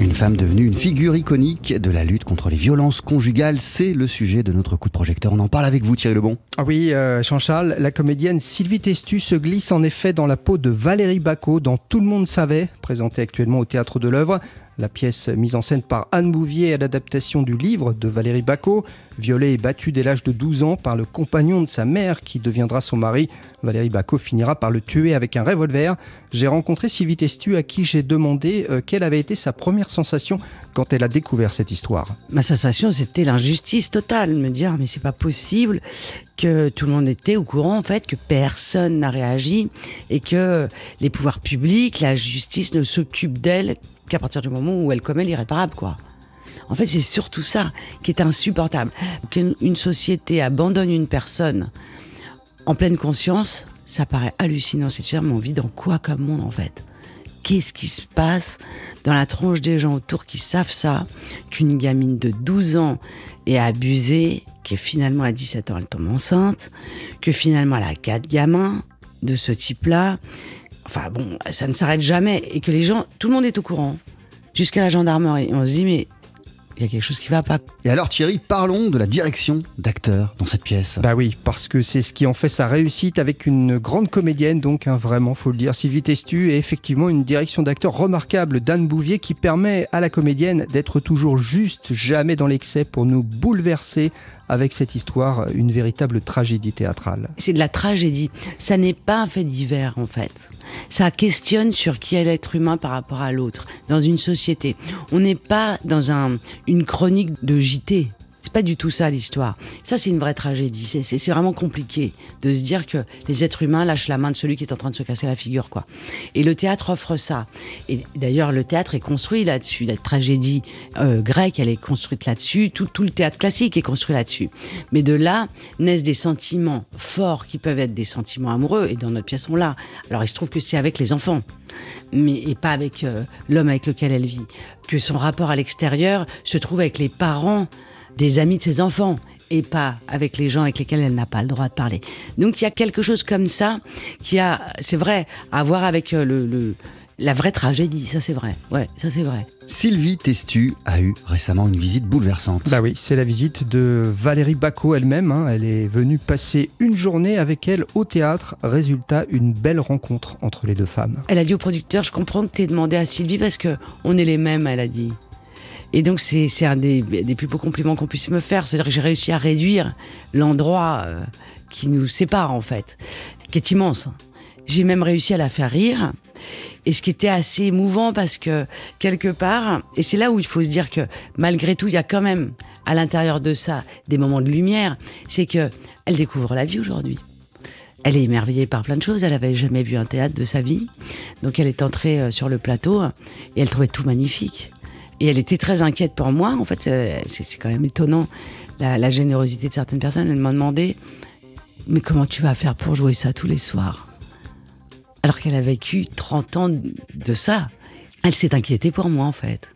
Une femme devenue une figure iconique de la lutte contre les violences conjugales, c'est le sujet de notre coup de projecteur. On en parle avec vous Thierry Lebon. Ah oui, euh, Jean-Charles, la comédienne Sylvie Testu se glisse en effet dans la peau de Valérie Bacot, dont tout le monde savait, présentée actuellement au Théâtre de l'œuvre. La pièce mise en scène par Anne Bouvier est l'adaptation du livre de Valérie Bacot. Violée et battue dès l'âge de 12 ans par le compagnon de sa mère qui deviendra son mari, Valérie Bacot finira par le tuer avec un revolver. J'ai rencontré Sylvie Testu à qui j'ai demandé euh, quelle avait été sa première sensation quand elle a découvert cette histoire. Ma sensation, c'était l'injustice totale, me dire mais c'est pas possible que tout le monde était au courant en fait que personne n'a réagi et que les pouvoirs publics, la justice ne s'occupent d'elle qu'à partir du moment où elle commet l'irréparable, quoi. En fait, c'est surtout ça qui est insupportable. Qu'une société abandonne une personne en pleine conscience, ça paraît hallucinant. C'est sûrement on vit dans quoi comme monde, en fait? Qu'est-ce qui se passe dans la tronche des gens autour qui savent ça? Qu'une gamine de 12 ans est abusée, que finalement à 17 ans elle tombe enceinte, que finalement elle a quatre gamins de ce type-là, Enfin bon, ça ne s'arrête jamais et que les gens, tout le monde est au courant, jusqu'à la gendarmerie. On se dit, mais il y a quelque chose qui va pas. Et alors Thierry, parlons de la direction d'acteur dans cette pièce. Bah oui, parce que c'est ce qui en fait sa réussite avec une grande comédienne, donc hein, vraiment, faut le dire, Sylvie Testu, et effectivement une direction d'acteur remarquable d'Anne Bouvier qui permet à la comédienne d'être toujours juste, jamais dans l'excès pour nous bouleverser avec cette histoire, une véritable tragédie théâtrale. C'est de la tragédie. Ça n'est pas un fait divers, en fait. Ça questionne sur qui est l'être humain par rapport à l'autre, dans une société. On n'est pas dans un, une chronique de JT. C'est pas du tout ça l'histoire. Ça, c'est une vraie tragédie. C'est vraiment compliqué de se dire que les êtres humains lâchent la main de celui qui est en train de se casser la figure, quoi. Et le théâtre offre ça. Et d'ailleurs, le théâtre est construit là-dessus. La tragédie euh, grecque, elle est construite là-dessus. Tout, le théâtre classique est construit là-dessus. Mais de là naissent des sentiments forts qui peuvent être des sentiments amoureux. Et dans notre pièce, on l'a. Alors, il se trouve que c'est avec les enfants mais et pas avec euh, l'homme avec lequel elle vit. Que son rapport à l'extérieur se trouve avec les parents des amis de ses enfants et pas avec les gens avec lesquels elle n'a pas le droit de parler. Donc il y a quelque chose comme ça qui a, c'est vrai, à voir avec euh, le, la vraie tragédie, ça c'est vrai. Ouais, ça c'est vrai. Sylvie Testu a eu récemment une visite bouleversante. Bah oui, c'est la visite de Valérie Bacot elle-même. Hein. Elle est venue passer une journée avec elle au théâtre. Résultat, une belle rencontre entre les deux femmes. Elle a dit au producteur, je comprends que tu aies demandé à Sylvie parce que on est les mêmes, elle a dit. Et donc, c'est un des, plus beaux compliments qu'on puisse me faire. C'est-à-dire que j'ai réussi à réduire l'endroit euh, qui nous sépare, en fait, qui est immense. J'ai même réussi à la faire rire. Et ce qui était assez émouvant parce que, quelque part, et c'est là où il faut se dire que, malgré tout, il y a quand même, à l'intérieur de ça, des moments de lumière, c'est que elle découvre la vie aujourd'hui. Elle est émerveillée par plein de choses. Elle avait jamais vu un théâtre de sa vie. Donc elle est entrée euh, sur le plateau et elle trouvait tout magnifique. Et elle était très inquiète pour moi. En fait, euh, c'est quand même étonnant la, générosité de certaines personnes. Elle m'a demandé Mais comment tu vas faire pour jouer ça tous les soirs? Alors qu'elle a vécu 30 ans de ça. Elle s'est inquiétée pour moi, en fait.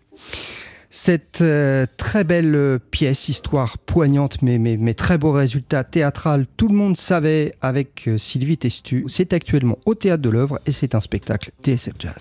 Cette euh, très belle euh, pièce, histoire poignante, mais, mais, mais, très beau résultat théâtral, tout le monde savait avec Sylvie Testu, c'est actuellement au Théâtre de l'œuvre et c'est un spectacle TSF Jazz.